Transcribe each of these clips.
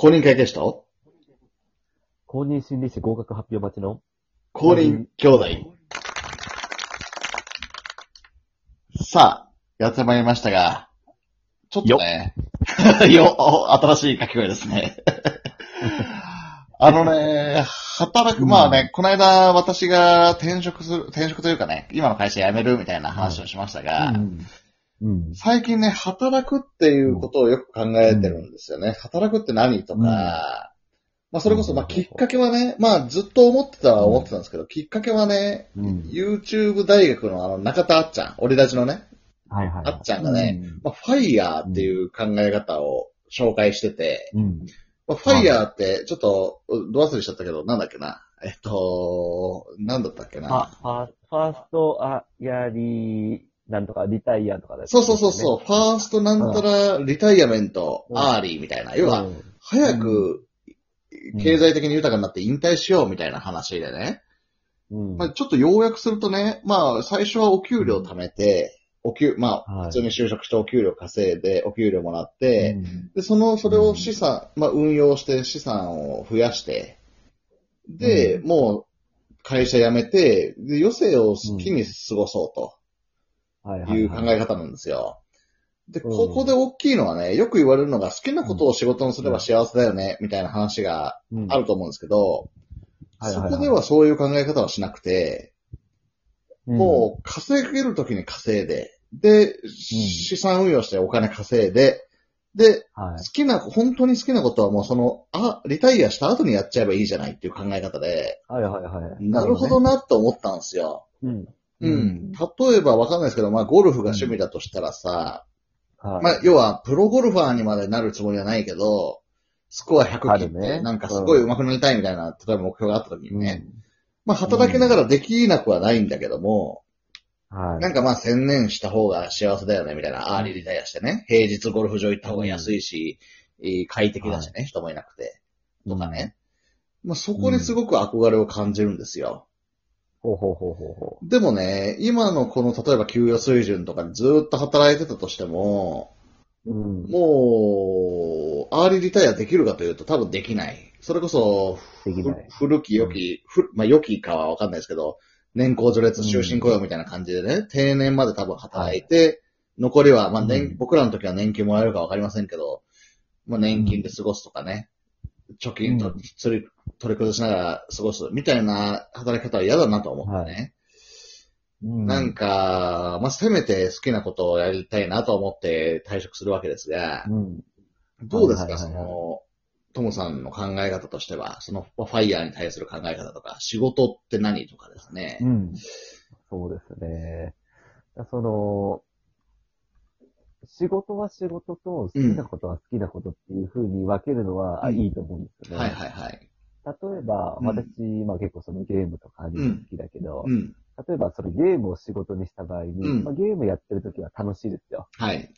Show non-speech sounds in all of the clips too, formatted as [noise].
公認会計士と？公認心理師合格発表待ちの？公認兄弟。さあ、やってまいりましたが、ちょっとね、よ、[laughs] お新しい書き声ですね。[laughs] あのね、働く、まあね、この間私が転職する、転職というかね、今の会社辞めるみたいな話をしましたが、うん。うん。最近ね、働くっていうことをよく考えてるんですよね。働くって何とか、うんまあそれこそ、まあきっかけはね、まあずっと思ってたは思ってたんですけど、きっかけはね、うん。YouTube 大学のあの中田あっちゃん、俺たちのね、はいはいはい。あっちゃんがね、まあ、ファイヤーっていう考え方を紹介してて、うん。うん。まあ、ファイヤーってちょっと、ど忘れしちゃったけど、なんだっけな？えっと、なんだったっけな？ファファーストあやり、なんとか、リタイアとかだそうそうそうそう、ファーストなんたらリタイアメント、うん。アーリーみたいな。う。要は、うん。早くうん。経済的に豊かになって引退しようみたいな話でね。うん。まあ、ちょっと要約するとね、まあ、最初はお給料貯めて、お給、まあ、はい。普通に就職してお給料稼いで、お給料もらって、うん。で、その、それを資産、まあ、運用して資産を増やして、で、うもう、会社辞めて、で、余生を好きに過ごそうはいという考え方なんですよ。で、うんここで大きいのはね、よく言われるのが好きなことを仕事にすれば幸せだよね、みたいな話がうんあると思うんですけど、そこではそういう考え方はしなくて、うんもう稼げるときに稼いで、で、資産運用してお金稼いで、で、はい好。きな、本当に好きなことはもうその、あ、リタイアした後にやっちゃえばいいじゃないっていう考え方で、はいはいはい。なるほどなって思ったんですよ。うん。うん。例えばわかんないですけど、まあゴルフが趣味だとしたらさ、はい。まあ要はプロゴルファーにまでなるつもりはないけど、スコア100切って、なんかすごい上手くなりたいみたいな、例えば目標があった時にうんね、まあ働きながらできなくはないんだけども、はい。なんかまあ専念した方が幸せだよね、みたいな。アーリーリタイアしてね。平日ゴルフ場行った方が安いし、えー快適だしね、人もいなくて。とかね。まあそこにすごく憧れを感じるんですよ。ほうほうほうほうほでもね、今のこの例えば給与水準とかでずーっと働いてたとしても、う。うん。もう、アーリーリタイアできるかというと多分できない。それこそ、古き良き、ふまあ良きかはわかんないですけど、年功序列、終身雇用みたいな感じでね、定年まで多分働いて、残りは、まあ年、うん僕らの時は年金もらえるかわかりませんけど、まあ年金で過ごすとかね、貯金とうん取り、取り崩しながら過ごすみたいな働き方は嫌だなと思ってね。うんなんか、まあせめて好きなことをやりたいなと思って退職するわけですが、うん。どうですか、その、トモさんの考え方としては、そのファイヤーに対する考え方とか、仕事って何とかですね。うん。そうですね。その、仕事は仕事と好きなことは好きなことっていう風に分けるのは、うんいいと思うんですよね。はいはいはい。例えば、うん私、まあ結構そのゲームとかアニメ好きだけど、うん。例えばそのゲームを仕事にした場合に、うんまあ、ゲームやってる時は楽しいですよ。はい。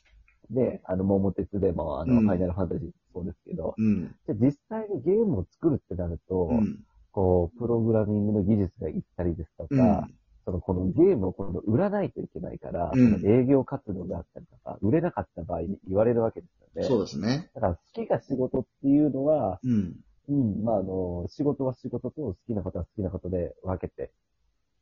で、あの、桃鉄でも、あの、うんファイナルファンタジーもそうですけど、うん。じゃあ実際にゲームを作るってなると、うん。こう、プログラミングの技術がいったりですとか、うん。その、このゲームを今度売らないといけないから、うんその営業活動があったりとか、売れなかった場合に言われるわけですよね。そうですね。だから好きが仕事っていうのは、うん。うん、まあ、あの、仕事は仕事と好きなことは好きなことで分けて、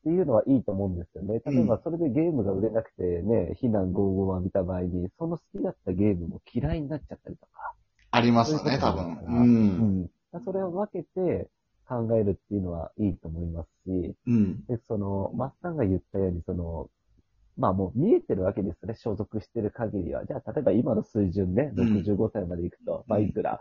っていうのはいいと思うんですよね。例えばそれでゲームが売れなくてね、非難合々を浴びた場合に、その好きだったゲームも嫌いになっちゃったりとか、ありますね、多分。う。うんん。それを分けて考えるっていうのはいいと思いますし、うん。で、その、マッサンが言ったように、その、まあもう見えてるわけですね、所属してる限りは。じゃあ、例えば今の水準ね、うん65歳まで行くと、まあいくら、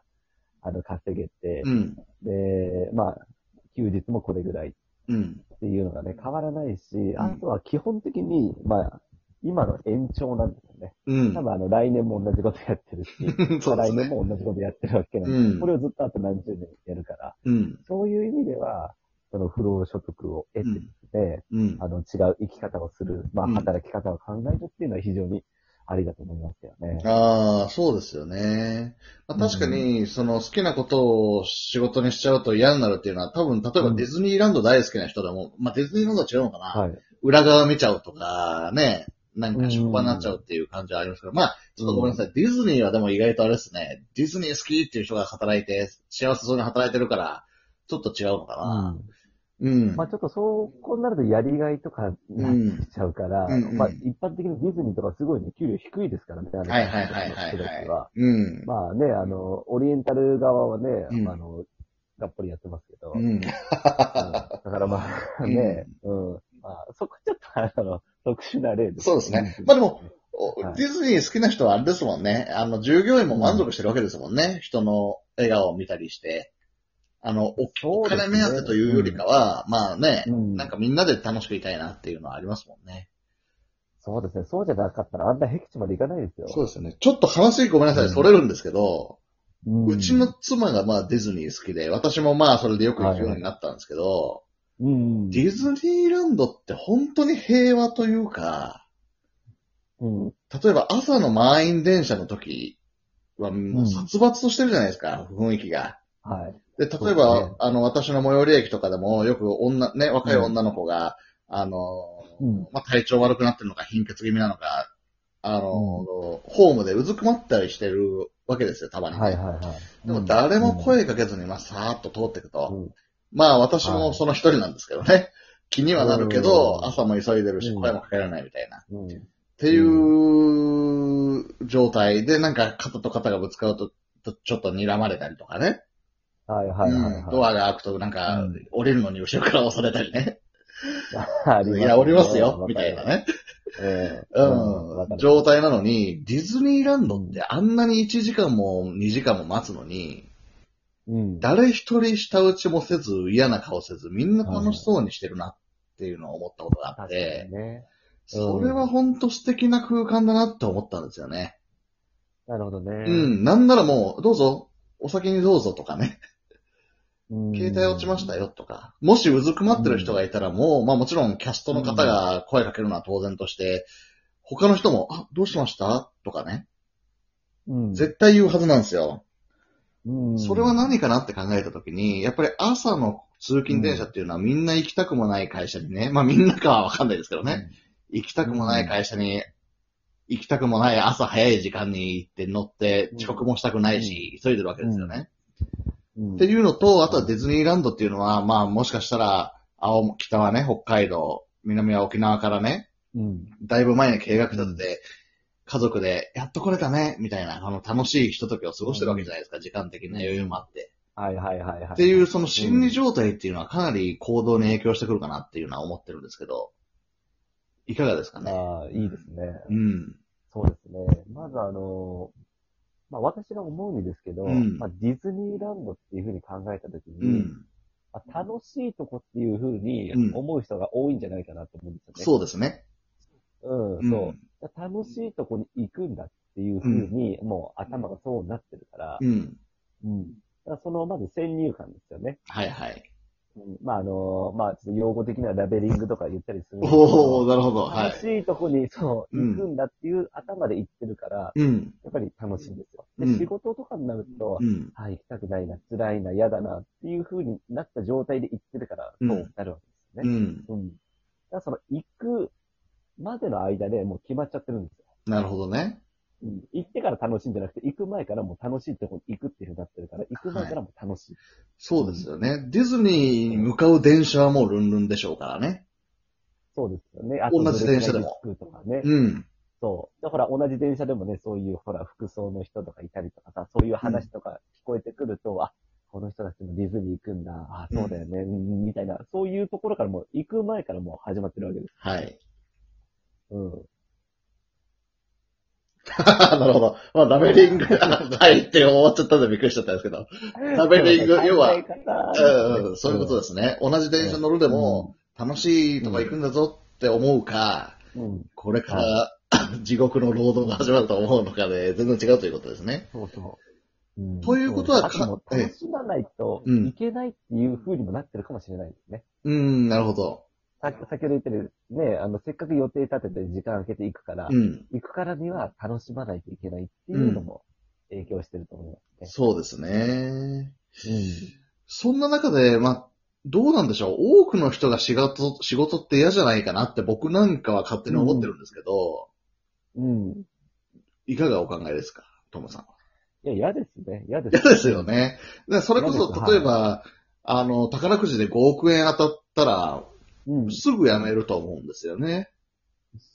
あの、稼げてう、ん。で、まあ、休日もこれぐらいうん。っていうのがね、変わらないし、んあとは基本的に、まあ、今の延長なんですよね。うん多。分あの、来年も同じことやってるし、[laughs] そうね。来年も同じことやってるわけなんで、うんこれをずっとあと何十年やるから、うん。そういう意味では、その不労所得を得てでうん。あの、違う生き方をする、まあ、うん働き方を考えるっていうのは非常にありだと思いますよね。ああ、そうですよね。まあ、確かに、その好きなことを仕事にしちゃうと嫌になるっていうのは、多分、例えばディズニーランド大好きな人でも、まあディズニーランドは違うのかな、はい。裏側見ちゃうとか、ね、なんか職場になっちゃうっていう感じはありますけど、まあ、ちょっとごめんなさい。ディズニーはでも意外とあれですね、ディズニー好きっていう人が働いて、幸せそうに働いてるから、ちょっと違うのかな。うん。まあちょっとそう、こうなるとやりがいとかになっちゃうから、うんうんまあ一般的にディズニーとかすごいね、給料低いですからね、あのはいはいはいはいははい。うん。まあね、あの、オリエンタル側はね、うんあの、がっぽりやってますけど、うん。うんだからまあ [laughs] ね、うん。まあ、そこちょっとあの、特殊な例です。そうですね。まあでも、おはいディズニー好きな人はあれですもんね。あの、従業員も満足してるわけですもんね。人の笑顔を見たりして。あの、おおそうですね金目当てというよりかは、まあね、うんなんかみんなで楽しくいたいなっていうのはありますもんね。そうですね。そうじゃなかったらあんな僻地まで行かないですよ。そうですよね。ちょっと話ごめんなさい、うんそれるんですけど、うんうちの妻がまあディズニー好きで、私もまあそれでよく行くようになったんですけど、うん。ディズニーランドって本当に平和というか、うん。例えば朝の満員電車の時はもう殺伐としてるじゃないですか、雰囲気が。はい。で、例えそうば、ですねあの、私の最寄り駅とかでもよく女、ね、若い女の子が、あの、うんまあ、体調悪くなってるのか貧血気味なのか、あの、ホームでうずくまったりしてるわけですよ、たまにね、はいはいはい。でも誰も声かけずに、まあ、さーっと通っていくと。うんまあ、私もその一人なんですけどね。気にはなるけど、うん朝も急いでるし、うん声もかけられないみたいな。っうん。ていう状態で、なんか肩と肩がぶつかると、とちょっと睨まれたりとかね。はいはいはいはい。うんドアが開くと、なんかうん、降りるのに後ろから押されたりね。いや、降りますよ、みたいな。ね。ええうん。状態なのに、ディズニーランドってあんなに1時間も2時間も待つのに、うん。誰一人舌打ちもせず、嫌な顔せず、みんな楽しそうにしてるなっていうのを思ったことがあっ確かてに、ね。それは本当素敵な空間だなって思ったんですよね。なるほどね。うん。なんならもう、どうぞ、お先にどうぞとかね。うん。携帯落ちましたよとか。もしうずくまってる人がいたらもう、まあもちろんキャストの方が声かけるのは当然として、他の人も、あ、どうしました？とかね。うん。絶対言うはずなんですよ。うん。それは何かなって考えたときに、やっぱり朝の通勤電車っていうのはみんな行きたくもない会社にね、まあみんなかはわかんないですけどね、行きたくもない会社に、行きたくもない朝早い時間に行って乗って遅刻もしたくないし、急いでるわけですよね。うん。っていうのと、あとはディズニーランドっていうのは、まあもしかしたら、青、北はね、北海道、南は沖縄からね、うん。だいぶ前に計画立てて、家族で、やっと来れたね、みたいな、あの、楽しいひとときを過ごしてるわけじゃないですか、時間的な余裕もあって。はいはいはいはい。っていう、その心理状態っていうのはかなり行動に影響してくるかなっていうのは思ってるんですけど、いかがですかね？ああ、いいですね。うん。そうですね。まずあの、まあ私が思うんですけど、うんまあディズニーランドっていうふうに考えたときに、うん。まあ楽しいとこっていうふうにうん思う人が多いんじゃないかなと思うんですよね。そうですね。うん、うんそう。楽しいとこに行くんだっていうふうに、もう頭がそうなってるから、うん。うん。だその、まず先入観ですよね。はいはい。うん、まああの、まあちょっと用語的にはラベリングとか言ったりするおー、なるほど。は楽しい。いとこに、そう、うん行くんだっていう頭で行ってるから、うん。やっぱり楽しいんですよ。で、うん仕事とかになると、うん。あ、行きたくないな、辛いな、嫌だなっていう風になった状態で行ってるから、うんそうなるわけですよね。うん。うん。だからその、行くまでの間でもう決まっちゃってるんですよ。なるほどね。うん。行ってから楽しいんじゃなくて、行く前からもう楽しいとこに行くっていう風になってるから、行く前からもう楽しい。そうですよね。ディズニーに向かう電車はもうルンルンでしょうからね。そうですよね。あ同じ電車でもとかね。うん。そう。だから同じ電車でもね、そういうほら、服装の人とかいたりとかさ、そういう話とか聞こえてくると、あ、この人たちもディズニー行くんだ、あ、そうだよね、うんみたいな、そういうところからもう、行く前からもう始まってるわけです。はい。うん。[laughs] なるほど。まあ、ラベリングが入って終わっちゃったんでびっくりしちゃったんですけど。ラベリング要はそういうことですね。同じ電車乗るでも、楽しいとこ行くんだぞって思うか、うん。これから地獄の労働が始まると思うのかで、全然違うということですね。そうそう。うんということは楽しまないとうんいけないっていう風にもなってるかもしれないですね。うん、なるほど。さ先ほど言ってる、ね、あの、せっかく予定立てて時間空けていくから、うん。行くからには楽しまないといけないっていうのも影響してると思いますね。そうですね。うん。そんな中で、まあ、どうなんでしょう多くの人が仕事、仕事って嫌じゃないかなって僕なんかは勝手に思ってるんですけど、うん。いかがお考えですかトムさんは？いや、嫌ですね。嫌です。嫌ですよ。ね。でそれこそ、例えば、あの、宝くじで5億円当たったら、うん。すぐ辞めると思うんですよね。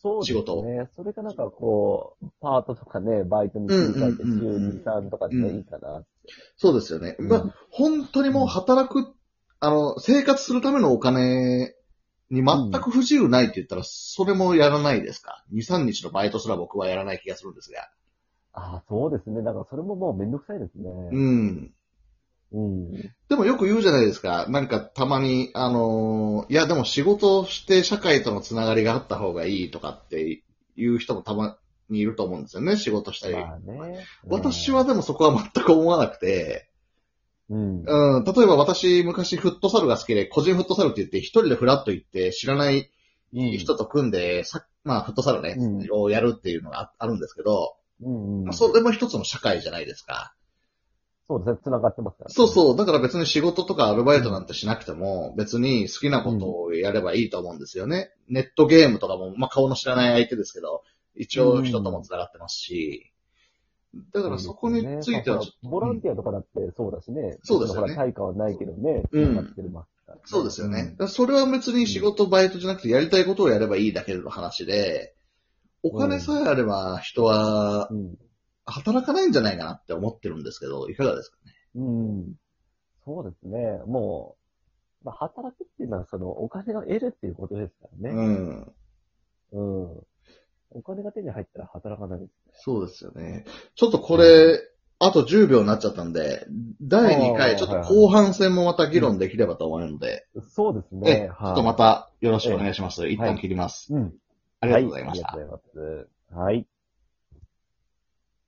そうです仕事ね。それがなんかこう、パートとかね、バイトに切り替えて週うんうんうんうん2、3とかでいいかな。そうですよね。うんまあ、本当にもう働く、あの、生活するためのお金に全く不自由ないって言ったら、それもやらないですか ?2、3日のバイトすら僕はやらない気がするんですが。ああ、そうですね。だからそれももうめんどくさいですね。うん。うん。でもよく言うじゃないですか。なんかたまに、あのーいやでも仕事をして社会とのつながりがあった方がいいとかっていう人もたまにいると思うんですよね。仕事したり。まあね。私はでもそこは全く思わなくて、うん、うん、例えば私昔フットサルが好きで、個人フットサルって言って一人でフラッと行って知らないうん。人と組んで、さまあフットサルね、うんをやるっていうのがああるんですけど、うんうん。まあそれも一つの社会じゃないですか。そうですね。繋がってますから、そうそう。だから別に仕事とかアルバイトなんてしなくても、別に好きなことをやればいいと思うんですよね。ネットゲームとかも、まあ顔の知らない相手ですけど、一応人とも繋がってますし、だからそこについてはちょっと、ボランティアとかだってそうだしね。そうですよね対価はないけどね。うんってねそうですよね。それは別に仕事、バイトじゃなくてやりたいことをやればいいだけの話で、お金さえあれば人はうん。働かないんじゃないかなって思ってるんですけど、いかがですかね？うん。そうですね。もう、まあ、働くっていうのは、その、お金を得るっていうことですからね。うん。うん。お金が手に入ったら働かないです。そうですよね。ちょっとこれ、あと10秒になっちゃったんで、第2あ回、ーちょっと後半戦もまた議論できればと思うので、そうですえね。ちょっとまたよろしくお願いします。一旦切ります。うん。ありがとうございました。はい。ありがとうございます。はい。